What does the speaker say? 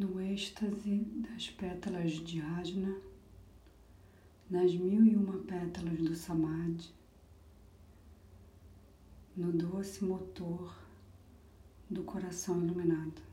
no êxtase das pétalas de Ajna, nas mil e uma pétalas do Samadhi, no doce motor do coração iluminado.